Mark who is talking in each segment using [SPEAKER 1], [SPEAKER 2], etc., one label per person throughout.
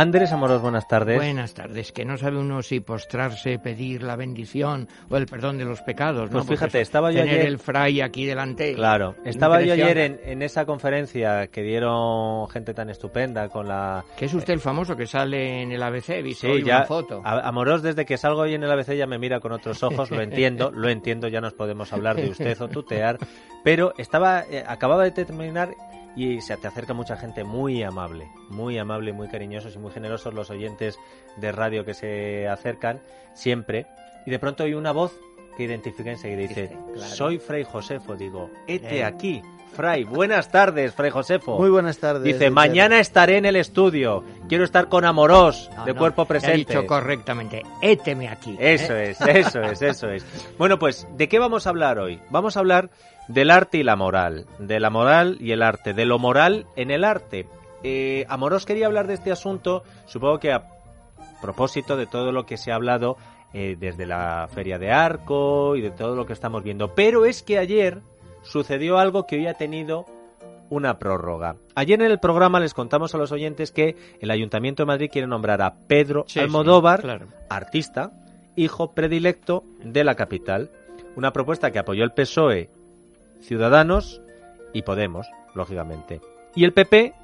[SPEAKER 1] Andrés Amoros, buenas tardes.
[SPEAKER 2] Buenas tardes. Que no sabe uno si postrarse, pedir la bendición o el perdón de los pecados.
[SPEAKER 1] Pues
[SPEAKER 2] ¿no?
[SPEAKER 1] fíjate,
[SPEAKER 2] Porque
[SPEAKER 1] estaba yo
[SPEAKER 2] tener
[SPEAKER 1] ayer-
[SPEAKER 2] el fray aquí delante.
[SPEAKER 1] Claro, estaba yo ayer en, en esa conferencia que dieron gente tan estupenda con la...
[SPEAKER 2] Que es usted el famoso que sale en el ABC, he visto
[SPEAKER 1] Sí,
[SPEAKER 2] hoy
[SPEAKER 1] ya,
[SPEAKER 2] una foto.
[SPEAKER 1] a- Amoros, desde que salgo hoy en el ABC ya me mira con otros ojos, lo entiendo, lo entiendo, ya nos podemos hablar de usted o tutear, pero estaba, eh, acababa de terminar y se te acerca mucha gente muy amable, muy amable, muy cariñosos y muy generosos los oyentes de radio que se acercan siempre, y de pronto hay una voz que identifica enseguida y dice,
[SPEAKER 2] claro.
[SPEAKER 1] soy Fray Josefo, digo, hete
[SPEAKER 2] Eh.
[SPEAKER 1] aquí, Fray, buenas tardes, Fray Josefo.
[SPEAKER 3] Muy buenas tardes.
[SPEAKER 1] Dice, mañana estaré en el estudio. Quiero estar con Amorós,
[SPEAKER 2] No,
[SPEAKER 1] de
[SPEAKER 2] no,
[SPEAKER 1] cuerpo presente.
[SPEAKER 2] dicho correctamente. Éteme aquí.
[SPEAKER 1] Eso
[SPEAKER 2] ¿eh?
[SPEAKER 1] es, eso es, eso es. Bueno, pues, ¿de qué vamos a hablar hoy? Vamos a hablar del arte y la moral. De la moral y el arte. De lo moral en el arte. Eh, Amorós quería hablar de este asunto, supongo que a propósito de todo lo que se ha hablado eh, desde la Feria de Arco y de todo lo que estamos viendo. Pero es que ayer sucedió algo que hoy ha tenido una prórroga. Ayer en el programa les contamos a los oyentes que el Ayuntamiento de Madrid quiere nombrar a Pedro
[SPEAKER 2] Sí, sí,
[SPEAKER 1] Almodóvar,
[SPEAKER 2] claro.
[SPEAKER 1] artista, hijo predilecto de la capital. Una propuesta que apoyó el PSOE, Ciudadanos y Podemos, lógicamente. Y el PP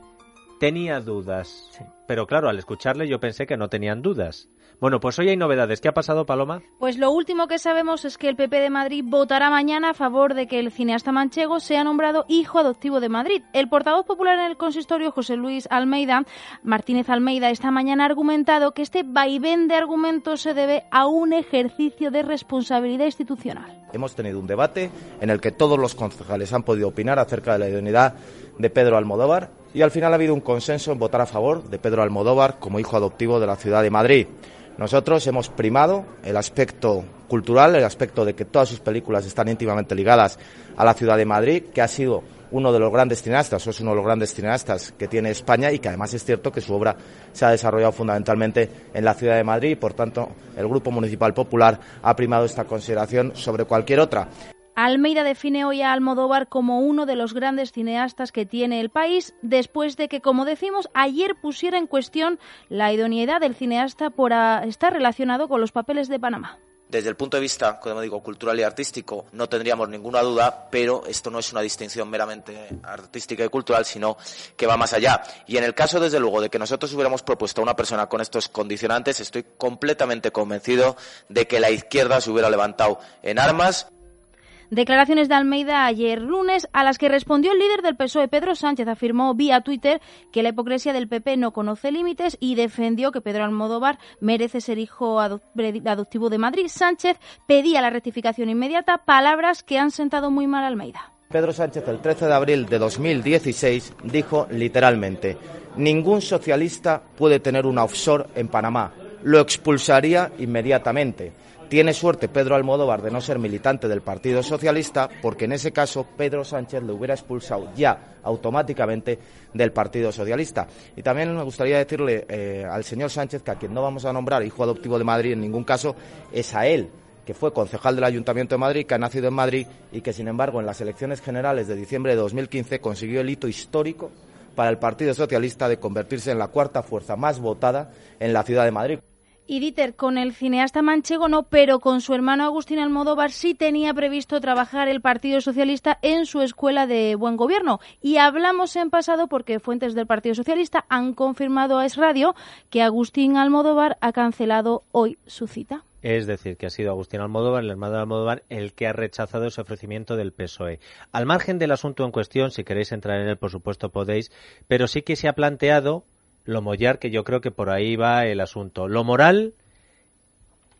[SPEAKER 1] tenía dudas.
[SPEAKER 2] Sí.
[SPEAKER 1] Pero claro, al escucharle yo pensé que no tenían dudas. Bueno, pues hoy hay novedades. ¿Qué ha pasado, Paloma?
[SPEAKER 4] Pues lo último que sabemos es que el PP de Madrid votará mañana a favor de que el cineasta manchego sea nombrado hijo adoptivo de Madrid. El portavoz popular en el consistorio, José Luis Almeida, Martínez Almeida, esta mañana ha argumentado que este vaivén de argumentos se debe a un ejercicio de responsabilidad institucional.
[SPEAKER 3] Hemos tenido un debate en el que todos los concejales han podido opinar acerca de la idoneidad de Pedro Almodóvar y al final ha habido un consenso en votar a favor de Pedro Almodóvar como hijo adoptivo de la ciudad de Madrid. Nosotros hemos primado el aspecto cultural, el aspecto de que todas sus películas están íntimamente ligadas a la ciudad de Madrid, que ha sido uno de los grandes cineastas, o es uno de los grandes cineastas que tiene España y que además es cierto que su obra se ha desarrollado fundamentalmente en la ciudad de Madrid y por tanto el Grupo Municipal Popular ha primado esta consideración sobre cualquier otra.
[SPEAKER 4] Almeida define hoy a Almodóvar como uno de los grandes cineastas que tiene el país, después de que, como decimos, ayer pusiera en cuestión la idoneidad del cineasta por estar relacionado con los papeles de Panamá.
[SPEAKER 5] Desde el punto de vista, como digo, cultural y artístico, no tendríamos ninguna duda, pero esto no es una distinción meramente artística y cultural, sino que va más allá. Y en el caso, desde luego, de que nosotros hubiéramos propuesto a una persona con estos condicionantes, estoy completamente convencido de que la izquierda se hubiera levantado en armas
[SPEAKER 4] Declaraciones de Almeida ayer lunes, a las que respondió el líder del PSOE, Pedro Sánchez, afirmó vía Twitter que la hipocresía del PP no conoce límites y defendió que Pedro Almodóvar merece ser hijo ado- adoptivo de Madrid. Sánchez pedía la rectificación inmediata, palabras que han sentado muy mal a Almeida.
[SPEAKER 3] Pedro Sánchez el 13 de abril de 2016 dijo literalmente, ningún socialista puede tener un offshore en Panamá, lo expulsaría inmediatamente. Tiene suerte Pedro Almodóvar de no ser militante del Partido Socialista porque en ese caso Pedro Sánchez le hubiera expulsado ya automáticamente del Partido Socialista. Y también me gustaría decirle eh, al señor Sánchez que a quien no vamos a nombrar hijo adoptivo de Madrid en ningún caso es a él que fue concejal del Ayuntamiento de Madrid, que ha nacido en Madrid y que, sin embargo, en las elecciones generales de diciembre de 2015 consiguió el hito histórico para el Partido Socialista de convertirse en la cuarta fuerza más votada en la ciudad de Madrid.
[SPEAKER 4] Y Dieter, con el cineasta manchego no, pero con su hermano Agustín Almodóvar sí tenía previsto trabajar el Partido Socialista en su escuela de buen gobierno. Y hablamos en pasado porque fuentes del Partido Socialista han confirmado a Es Radio que Agustín Almodóvar ha cancelado hoy su cita.
[SPEAKER 1] Es decir, que ha sido Agustín Almodóvar, el hermano de Almodóvar, el que ha rechazado ese ofrecimiento del PSOE. Al margen del asunto en cuestión, si queréis entrar en él, por supuesto podéis, pero sí que se ha planteado lo mollar, que yo creo que por ahí va el asunto. Lo moral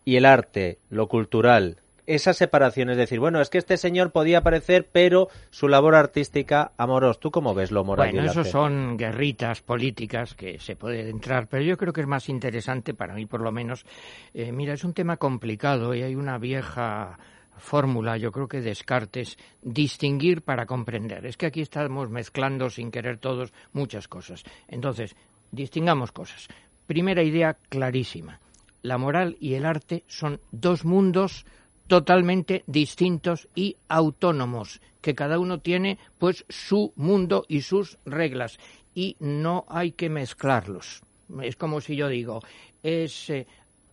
[SPEAKER 1] y el arte, lo cultural. Esa separación, es decir, bueno, es que este señor podía aparecer, pero su labor artística, Amoros, ¿tú cómo ves lo moral y
[SPEAKER 2] Bueno,
[SPEAKER 1] el
[SPEAKER 2] eso
[SPEAKER 1] arte?
[SPEAKER 2] son guerritas políticas que se puede entrar, pero yo creo que es más interesante, para mí por lo menos, eh, mira, es un tema complicado y hay una vieja fórmula, yo creo que Descartes, distinguir para comprender. Es que aquí estamos mezclando sin querer todos muchas cosas. Entonces, distingamos cosas. Primera idea clarísima. La moral y el arte son dos mundos totalmente distintos y autónomos, que cada uno tiene pues su mundo y sus reglas y no hay que mezclarlos. Es como si yo digo, es eh,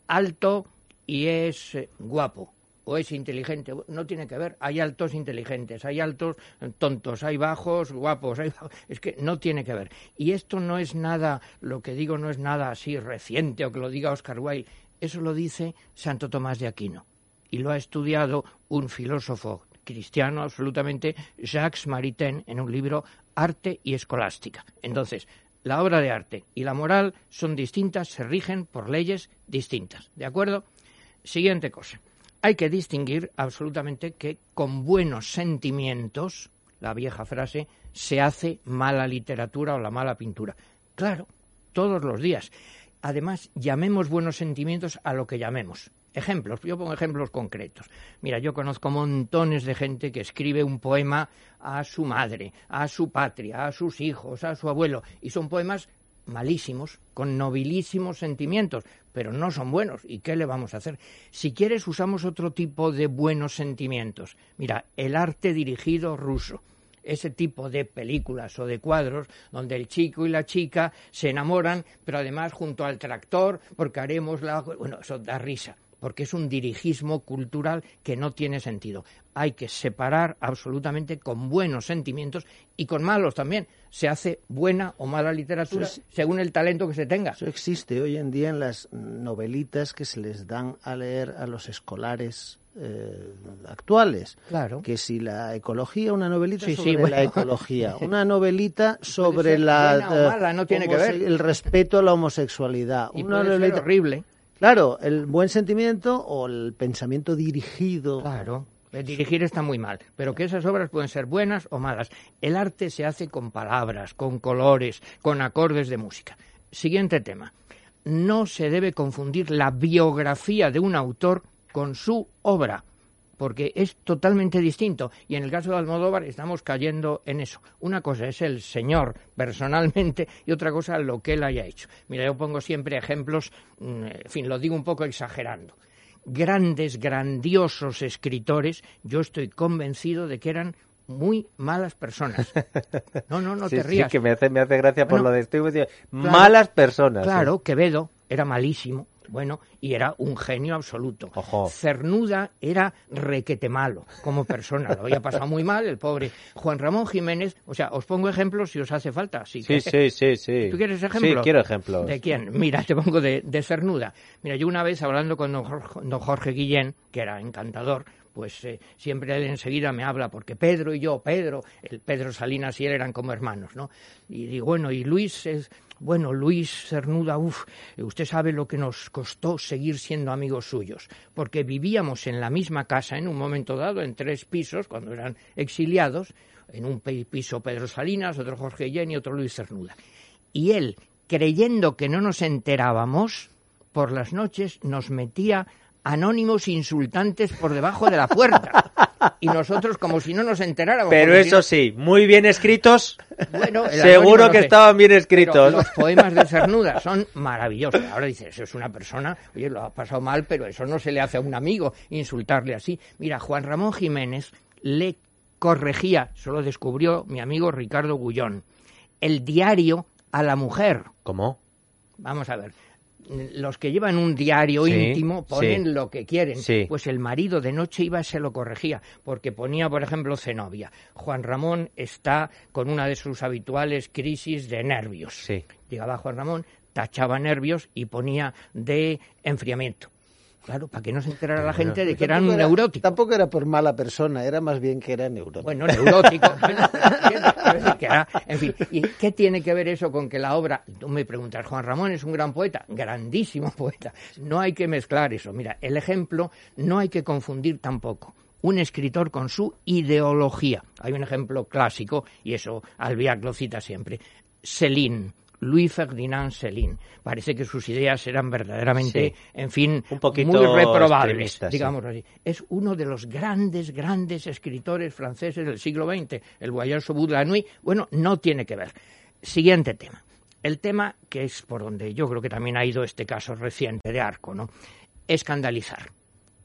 [SPEAKER 2] alto y es eh, guapo o es inteligente. No tiene que ver. Hay altos inteligentes, hay altos tontos, hay bajos guapos. Es que no tiene que ver. Y esto no es nada, lo que digo no es nada así reciente o que lo diga Oscar Wilde. Eso lo dice Santo Tomás de Aquino. Y lo ha estudiado un filósofo cristiano absolutamente, Jacques Maritain, en un libro Arte y Escolástica. Entonces, la obra de arte y la moral son distintas, se rigen por leyes distintas. ¿De acuerdo? Siguiente cosa. Hay que distinguir absolutamente que con buenos sentimientos, la vieja frase, se hace mala literatura o la mala pintura. Claro, todos los días. Además, llamemos buenos sentimientos a lo que llamemos. Ejemplos, yo pongo ejemplos concretos. Mira, yo conozco montones de gente que escribe un poema a su madre, a su patria, a sus hijos, a su abuelo, y son poemas malísimos, con nobilísimos sentimientos, pero no son buenos. ¿Y qué le vamos a hacer? Si quieres, usamos otro tipo de buenos sentimientos. Mira, el arte dirigido ruso. Ese tipo de películas o de cuadros donde el chico y la chica se enamoran, pero además junto al tractor, porque haremos la. Bueno, eso da risa porque es un dirigismo cultural que no tiene sentido. Hay que separar absolutamente con buenos sentimientos y con malos también. Se hace buena o mala literatura según el talento que se tenga.
[SPEAKER 6] Eso existe hoy en día en las novelitas que se les dan a leer a los escolares eh, actuales.
[SPEAKER 2] Claro.
[SPEAKER 6] Que si la ecología, una novelita sobre la ecología, una novelita sobre la
[SPEAKER 2] no tiene que ver.
[SPEAKER 6] el respeto a la homosexualidad,
[SPEAKER 2] una novelita horrible.
[SPEAKER 6] Claro, el buen sentimiento o el pensamiento dirigido.
[SPEAKER 2] Claro. El dirigir está muy mal, pero que esas obras pueden ser buenas o malas. El arte se hace con palabras, con colores, con acordes de música. Siguiente tema. No se debe confundir la biografía de un autor con su obra porque es totalmente distinto. Y en el caso de Almodóvar estamos cayendo en eso. Una cosa es el señor personalmente y otra cosa lo que él haya hecho. Mira, yo pongo siempre ejemplos, mm, en fin, lo digo un poco exagerando. Grandes, grandiosos escritores, yo estoy convencido de que eran muy malas personas. No, no, no te rías.
[SPEAKER 1] Sí, que me hace, me hace gracia por lo de estoy malas personas.
[SPEAKER 2] Claro, Quevedo era malísimo, bueno, y era un genio absoluto. Cernuda era requete malo como persona, lo había pasado muy mal, el pobre Juan Ramón Jiménez. O sea, os pongo ejemplos si os hace falta.
[SPEAKER 1] sí, sí, sí, sí.
[SPEAKER 2] ¿Tú quieres ejemplos?
[SPEAKER 1] Sí, quiero ejemplos.
[SPEAKER 2] ¿De quién? Mira, te pongo de, Cernuda. Mira, yo una vez hablando con don Jorge, Guillén, que era encantador, pues eh, siempre él enseguida me habla, porque Pedro y yo, Pedro, el Pedro Salinas y él eran como hermanos, ¿no? Y digo, bueno, y Luis es, bueno, Luis Cernuda, uff, usted sabe lo que nos costó seguir siendo amigos suyos, porque vivíamos en la misma casa en un momento dado, en tres pisos, cuando eran exiliados, en un piso Pedro Salinas, otro Jorge Jenny, otro Luis Cernuda. Y él, creyendo que no nos enterábamos, por las noches nos metía anónimos insultantes por debajo de la puerta. Y nosotros como si no nos enteráramos.
[SPEAKER 1] Pero eso sí, muy bien escritos. Bueno, seguro que estaban bien escritos.
[SPEAKER 2] los poemas de Cernuda son maravillosos. Ahora dices, eso es una persona, oye, lo ha pasado mal, pero eso no se le hace a un amigo insultarle así. Mira, Juan Ramón Jiménez le corregía, solo descubrió mi amigo Ricardo Gullón, el diario a la mujer.
[SPEAKER 1] ¿Cómo?
[SPEAKER 2] Vamos a ver los que llevan un diario íntimo ponen lo que quieren. Pues el marido de noche iba y se lo corregía, porque ponía, por ejemplo, Zenobia. Juan Ramón está con una de sus habituales crisis de nervios. Llegaba Juan Ramón, tachaba nervios y ponía de enfriamiento. Claro, para que no se enterara la gente de que eran un neurótico.
[SPEAKER 6] Tampoco era por mala persona, era más bien que era neurótico.
[SPEAKER 2] Bueno, neurótico. en fin, ¿y qué tiene que ver eso con que la obra, tú me preguntas, Juan Ramón es un gran poeta, grandísimo poeta. No hay que mezclar eso. Mira, el ejemplo no hay que confundir tampoco un escritor con su ideología. Hay un ejemplo clásico, y eso Albiac lo cita siempre. Céline, Louis Ferdinand Céline. Parece que sus ideas eran verdaderamente, en fin,
[SPEAKER 1] un poquito
[SPEAKER 2] muy reprobables, digamos así. Es uno de los grandes, grandes escritores franceses del siglo XX, el Voyage au la nuit. Bueno, no tiene que ver. Siguiente tema. El tema que es por donde yo creo que también ha ido este caso reciente de Arco, ¿no? Escandalizar.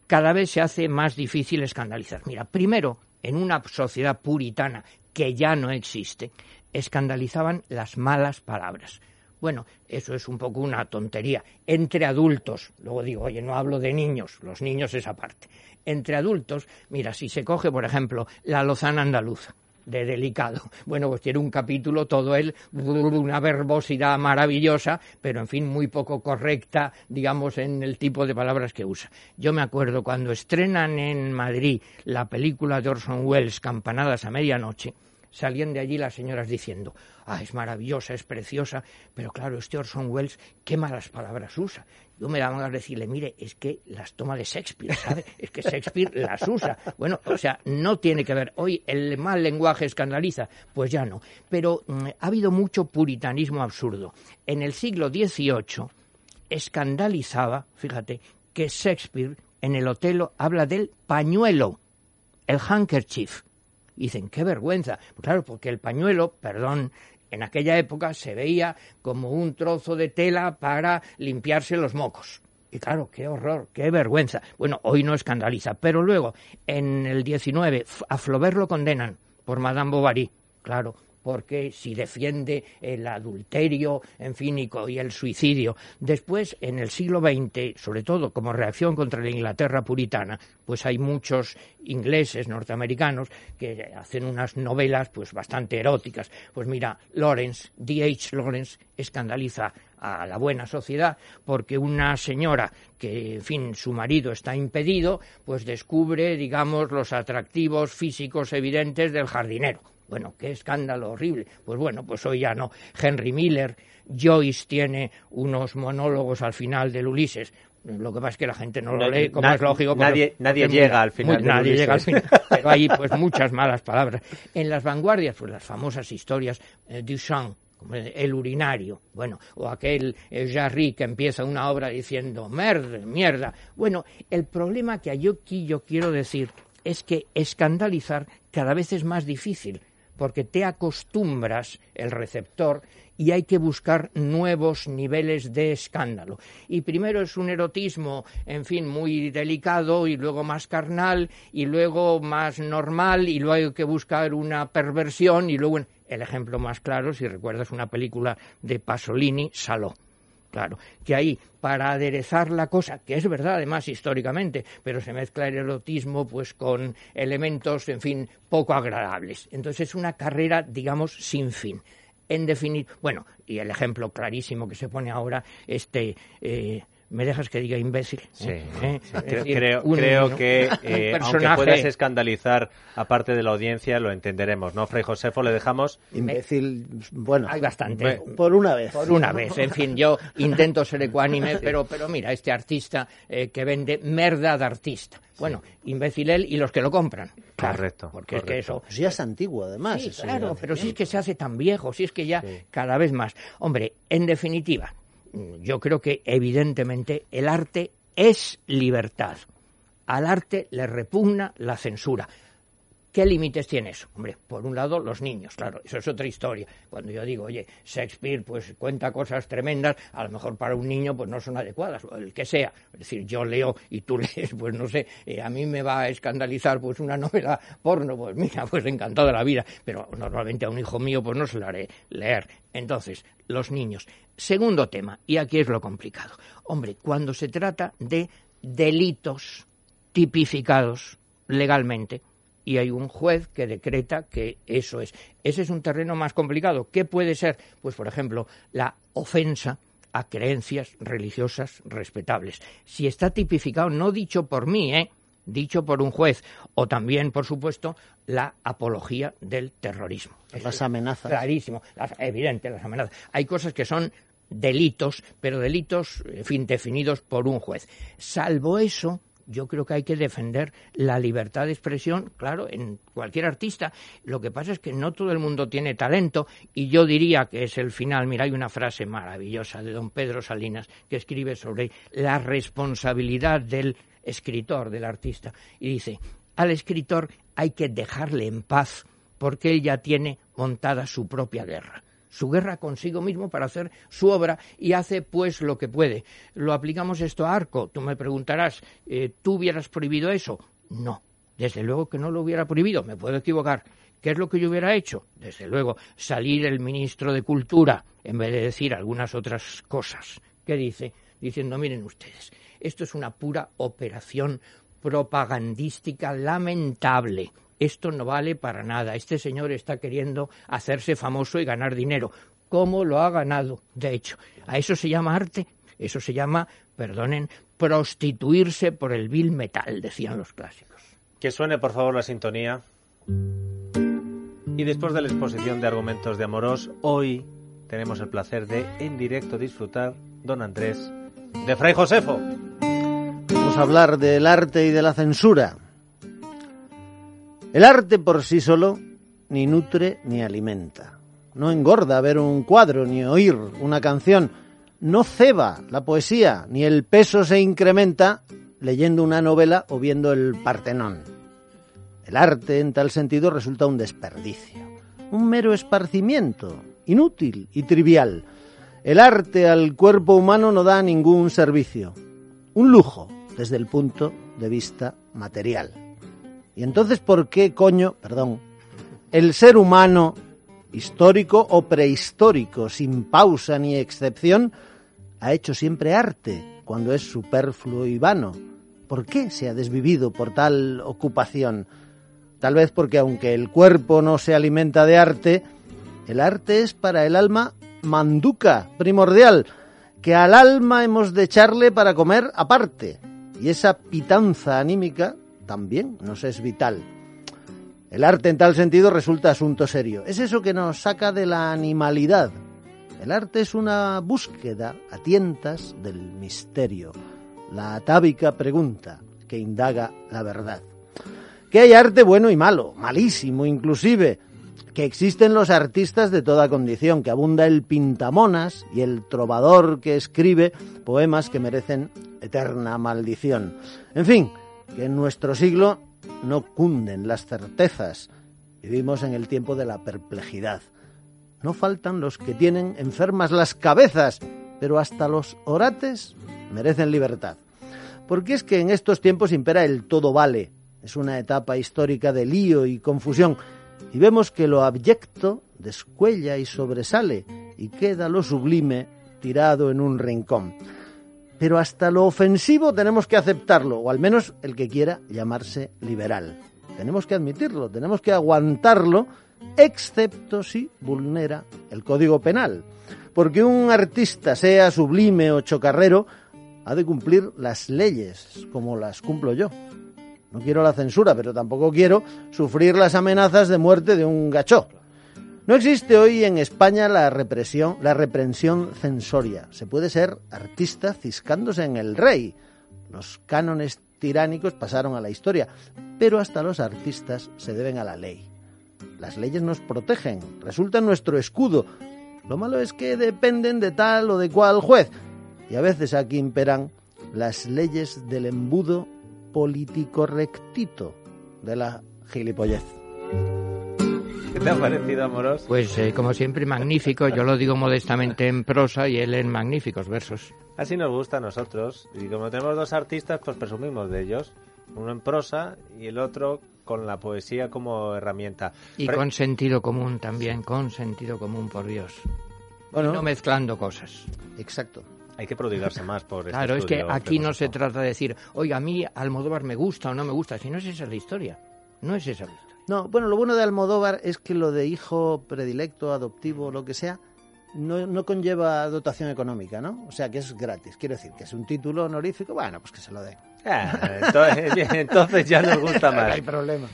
[SPEAKER 2] cada vez se hace más difícil escandalizar. Mira, primero, en una sociedad puritana que ya no existe, escandalizaban las malas palabras. Bueno, eso es un poco una tontería. Entre adultos, luego digo, oye, no hablo de niños, los niños es aparte. Entre adultos, mira, si se coge, por ejemplo, la lozana andaluza, de delicado. Bueno, pues tiene un capítulo todo él, una verbosidad maravillosa, pero en fin, muy poco correcta, digamos, en el tipo de palabras que usa. Yo me acuerdo cuando estrenan en Madrid la película de Orson Welles, Campanadas a Medianoche, salían de allí las señoras diciendo, ah, es maravillosa, es preciosa, pero claro, este Orson Welles, qué malas palabras usa. Yo me daba a decirle, mire, es que las toma de Shakespeare, ¿sabe? Es que Shakespeare las usa. Bueno, o sea, no tiene que ver. Hoy el mal lenguaje escandaliza, pues ya no. Pero mm, ha habido mucho puritanismo absurdo. En el siglo XVIII escandalizaba, fíjate, que Shakespeare en el Otelo habla del pañuelo, el handkerchief dicen, qué vergüenza. Pues claro, porque el pañuelo, perdón, en aquella época se veía como un trozo de tela para limpiarse los mocos. Y claro, qué horror, qué vergüenza. Bueno, hoy no escandaliza, pero luego, en el 19, a Flaubert lo condenan por Madame Bovary. Claro, porque si defiende el adulterio, en fin, y, el suicidio. Después, en el siglo XX, sobre todo como reacción contra la Inglaterra puritana, pues hay muchos ingleses, norteamericanos, que hacen unas novelas pues bastante eróticas. Pues mira, Lawrence, D.H. Lawrence, escandaliza a la buena sociedad porque una señora que, en fin, su marido está impedido, pues descubre, digamos, los atractivos físicos evidentes del jardinero bueno, qué escándalo horrible. Pues bueno, pues hoy ya no. Henry Miller, Joyce tiene unos monólogos al final del Ulises. Lo que pasa es que la gente no lo lee, como es lógico.
[SPEAKER 1] Nadie, nadie llega al final.
[SPEAKER 2] nadie llega al final. Pero hay pues muchas malas palabras. En las vanguardias, pues las famosas historias de Duchamp, el urinario, bueno, o aquel Jarry que empieza una obra diciendo mierda, mierda. Bueno, el problema que aquí yo quiero decir es que escandalizar cada vez es más difícil porque te acostumbras el receptor y hay que buscar nuevos niveles de escándalo. Y primero es un erotismo, en fin, muy delicado y luego más carnal y luego más normal y luego hay que buscar una perversión y luego el ejemplo más claro, si recuerdas una película de Pasolini, Saló claro, que ahí para aderezar la cosa, que es verdad además históricamente, pero se mezcla el erotismo pues con elementos, en fin, poco agradables. Entonces es una carrera, digamos, sin fin. En definir, bueno, y el ejemplo clarísimo que se pone ahora, este eh, ¿Me dejas que diga imbécil?
[SPEAKER 1] Sí, ¿Eh? creo, creo que eh, aunque puedas escandalizar a parte de la audiencia, lo entenderemos, ¿no? Fray Josefo, le dejamos...
[SPEAKER 6] Imbécil, bueno...
[SPEAKER 2] Hay bastante.
[SPEAKER 6] Por una vez.
[SPEAKER 2] Por una vez, en fin, yo intento ser ecuánime, pero, pero mira, este artista eh, que vende merda de artista. Bueno, imbécil él y los que lo compran.
[SPEAKER 1] correcto.
[SPEAKER 2] Porque es que eso...
[SPEAKER 6] Pues ya es antiguo, además.
[SPEAKER 2] Sí, claro, pero si es que se hace tan viejo, si es que ya cada vez más. Hombre, en definitiva, yo creo que evidentemente el arte es libertad. Al arte le repugna la censura. ¿Qué límites tiene eso? Hombre, por un lado, los niños, claro, eso es otra historia. Cuando yo digo, oye, Shakespeare pues cuenta cosas tremendas, a lo mejor para un niño pues no son adecuadas, o el que sea. Es decir, yo leo y tú lees, pues no sé, eh, a mí me va a escandalizar pues una novela porno, pues mira, pues encantado de la vida, pero normalmente a un hijo mío pues no se lo haré leer. Entonces, los niños. Segundo tema, y aquí es lo complicado. Hombre, cuando se trata de delitos tipificados legalmente, y hay un juez que decreta que eso es. Ese es un terreno más complicado. ¿Qué puede ser? Pues, por ejemplo, la ofensa a creencias religiosas respetables. Si está tipificado, no dicho por mí, ¿eh? dicho por un juez, o también, por supuesto, la apología del terrorismo.
[SPEAKER 6] Las amenazas.
[SPEAKER 2] Clarísimo, evidente, las amenazas. Hay cosas que son delitos, pero delitos, en fin, definidos por un juez. Salvo eso, yo creo que hay que defender la libertad de expresión, claro, en cualquier artista. Lo que pasa es que no todo el mundo tiene talento y yo diría que es el final. Mira, hay una frase maravillosa de don Pedro Salinas que escribe sobre la responsabilidad del escritor, del artista, y dice, al escritor hay que dejarle en paz porque él ya tiene montada su propia guerra. Su guerra consigo mismo para hacer su obra y hace pues lo que puede. Lo aplicamos esto a Arco. Tú me preguntarás, eh, ¿tú hubieras prohibido eso? No, desde luego que no lo hubiera prohibido, me puedo equivocar. ¿Qué es lo que yo hubiera hecho? Desde luego, salir el ministro de Cultura en vez de decir algunas otras cosas. ¿Qué dice? Diciendo, miren ustedes, esto es una pura operación propagandística lamentable. Esto no vale para nada. Este señor está queriendo hacerse famoso y ganar dinero. ¿Cómo lo ha ganado? De hecho, ¿a eso se llama arte? Eso se llama, perdonen, prostituirse por el vil metal, decían los clásicos.
[SPEAKER 1] Que suene, por favor, la sintonía. Y después de la exposición de argumentos de Amorós, hoy tenemos el placer de en directo disfrutar, don Andrés, de Fray Josefo.
[SPEAKER 6] Vamos a hablar del arte y de la censura. El arte por sí solo ni nutre ni alimenta. No engorda ver un cuadro ni oír una canción. No ceba la poesía, ni el peso se incrementa leyendo una novela o viendo el Partenón. El arte, en tal sentido, resulta un desperdicio, un mero esparcimiento, inútil y trivial. El arte al cuerpo humano no da ningún servicio, un lujo desde el punto de vista material. Y entonces, ¿por qué coño, perdón, el ser humano, histórico o prehistórico, sin pausa ni excepción, ha hecho siempre arte cuando es superfluo y vano? ¿Por qué se ha desvivido por tal ocupación? Tal vez porque aunque el cuerpo no se alimenta de arte, el arte es para el alma manduca, primordial, que al alma hemos de echarle para comer aparte. Y esa pitanza anímica también nos es vital. El arte en tal sentido resulta asunto serio. Es eso que nos saca de la animalidad. El arte es una búsqueda a tientas del misterio, la atávica pregunta que indaga la verdad. Que hay arte bueno y malo, malísimo inclusive, que existen los artistas de toda condición, que abunda el pintamonas y el trovador que escribe poemas que merecen eterna maldición. En fin, que en nuestro siglo no cunden las certezas. Vivimos en el tiempo de la perplejidad. No faltan los que tienen enfermas las cabezas, pero hasta los orates merecen libertad. Porque es que en estos tiempos impera el todo vale. Es una etapa histórica de lío y confusión. Y vemos que lo abyecto descuella y sobresale y queda lo sublime tirado en un rincón. Pero hasta lo ofensivo tenemos que aceptarlo, o al menos el que quiera llamarse liberal. Tenemos que admitirlo, tenemos que aguantarlo, excepto si vulnera el Código Penal. Porque un artista, sea sublime o chocarrero, ha de cumplir las leyes como las cumplo yo. No quiero la censura, pero tampoco quiero sufrir las amenazas de muerte de un gachó. No existe hoy en España la represión, la reprensión censoria. Se puede ser artista ciscándose en el rey. Los cánones tiránicos pasaron a la historia, pero hasta los artistas se deben a la ley. Las leyes nos protegen, resultan nuestro escudo. Lo malo es que dependen de tal o de cual juez. Y a veces aquí imperan las leyes del embudo político rectito de la gilipollez.
[SPEAKER 1] ¿Qué te ha parecido, Amorós?
[SPEAKER 2] Pues eh, como siempre, magnífico. Yo lo digo modestamente en prosa y él en magníficos versos.
[SPEAKER 1] Así nos gusta a nosotros. Y como tenemos dos artistas, pues presumimos de ellos. Uno en prosa y el otro con la poesía como herramienta.
[SPEAKER 2] Y
[SPEAKER 1] Pero-
[SPEAKER 2] con sentido común también, con sentido común, por Dios.
[SPEAKER 6] Bueno,
[SPEAKER 2] No mezclando cosas.
[SPEAKER 6] exacto.
[SPEAKER 1] Hay que prodigarse más por este
[SPEAKER 2] Claro, es que aquí no se trata de decir, oiga, a mí Almodóvar me gusta o no me gusta, si no es esa la historia. No es esa la historia.
[SPEAKER 6] No, bueno, lo bueno de Almodóvar es que lo de hijo predilecto, adoptivo, lo que sea, no, no conlleva dotación económica, ¿no? O sea, que es gratis. Quiero decir, que es un título honorífico, bueno, pues que se lo den.
[SPEAKER 1] Ah, entonces, ya nos gusta
[SPEAKER 6] No
[SPEAKER 1] más.
[SPEAKER 6] hay problema.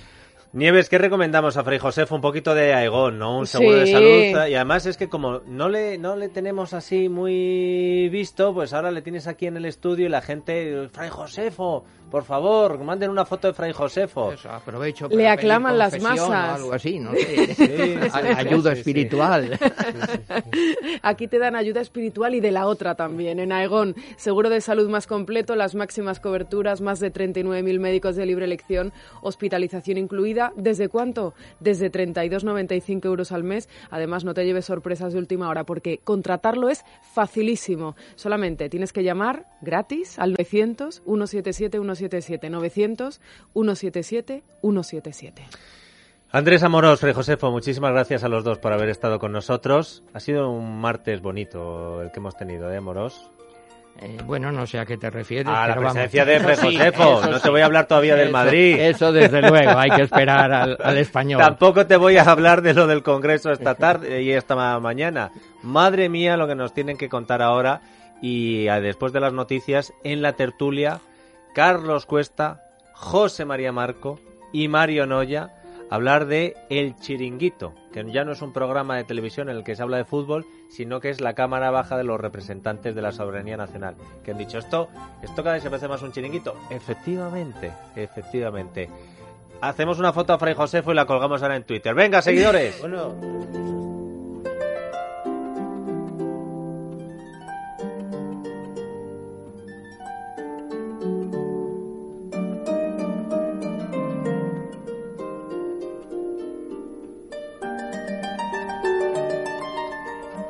[SPEAKER 1] Nieves, ¿qué recomendamos a Fray Josefo? Un poquito de Aegón, ¿no? Un seguro de
[SPEAKER 7] Sí.
[SPEAKER 1] salud. Y además es que como no le, no le tenemos así muy visto, pues ahora le tienes aquí en el estudio y la gente, Fray Josefo, por favor, manden una foto de Fray Josefo.
[SPEAKER 2] Eso, aprovecho
[SPEAKER 7] Le
[SPEAKER 2] para
[SPEAKER 7] aclaman
[SPEAKER 2] pedir
[SPEAKER 7] las masas.
[SPEAKER 2] algo así, no sé.
[SPEAKER 1] Sí,
[SPEAKER 2] A- Ayuda espiritual.
[SPEAKER 7] Aquí te dan ayuda espiritual y de la otra también. En Aegon, seguro de salud más completo, las máximas coberturas, más de 39.000 médicos de libre elección, hospitalización incluida. ¿Desde cuánto? Desde 32,95 euros al mes. Además, no te lleves sorpresas de última hora porque contratarlo es facilísimo. Solamente tienes que llamar gratis al 900 177 177 900 177 177.
[SPEAKER 1] Andrés Amorós, Fray Josefo, muchísimas gracias a los dos por haber estado con nosotros. Ha sido un martes bonito el que hemos tenido, ¿eh, Amorós?
[SPEAKER 2] Eh, bueno, no sé a qué te refieres.
[SPEAKER 1] A la
[SPEAKER 2] vamos.
[SPEAKER 1] presencia de
[SPEAKER 2] sí,
[SPEAKER 1] Josefo. No
[SPEAKER 2] sí.
[SPEAKER 1] te voy a hablar todavía del Madrid.
[SPEAKER 2] Eso desde luego, hay que esperar al, al español.
[SPEAKER 1] Tampoco te voy a hablar de lo del Congreso esta tarde y esta ma- mañana. Madre mía, lo que nos tienen que contar ahora. Y después de las noticias, en la tertulia, Carlos Cuesta, José María Marco y Mario Noya hablar de El Chiringuito, que ya no es un programa de televisión en el que se habla de fútbol, sino que es la Cámara Baja de los representantes de la soberanía nacional, que han dicho esto, esto cada vez se parece más un chiringuito. Efectivamente, efectivamente. Hacemos una foto a Fray Josefo y la colgamos ahora en Twitter. Venga, seguidores.
[SPEAKER 6] Bueno,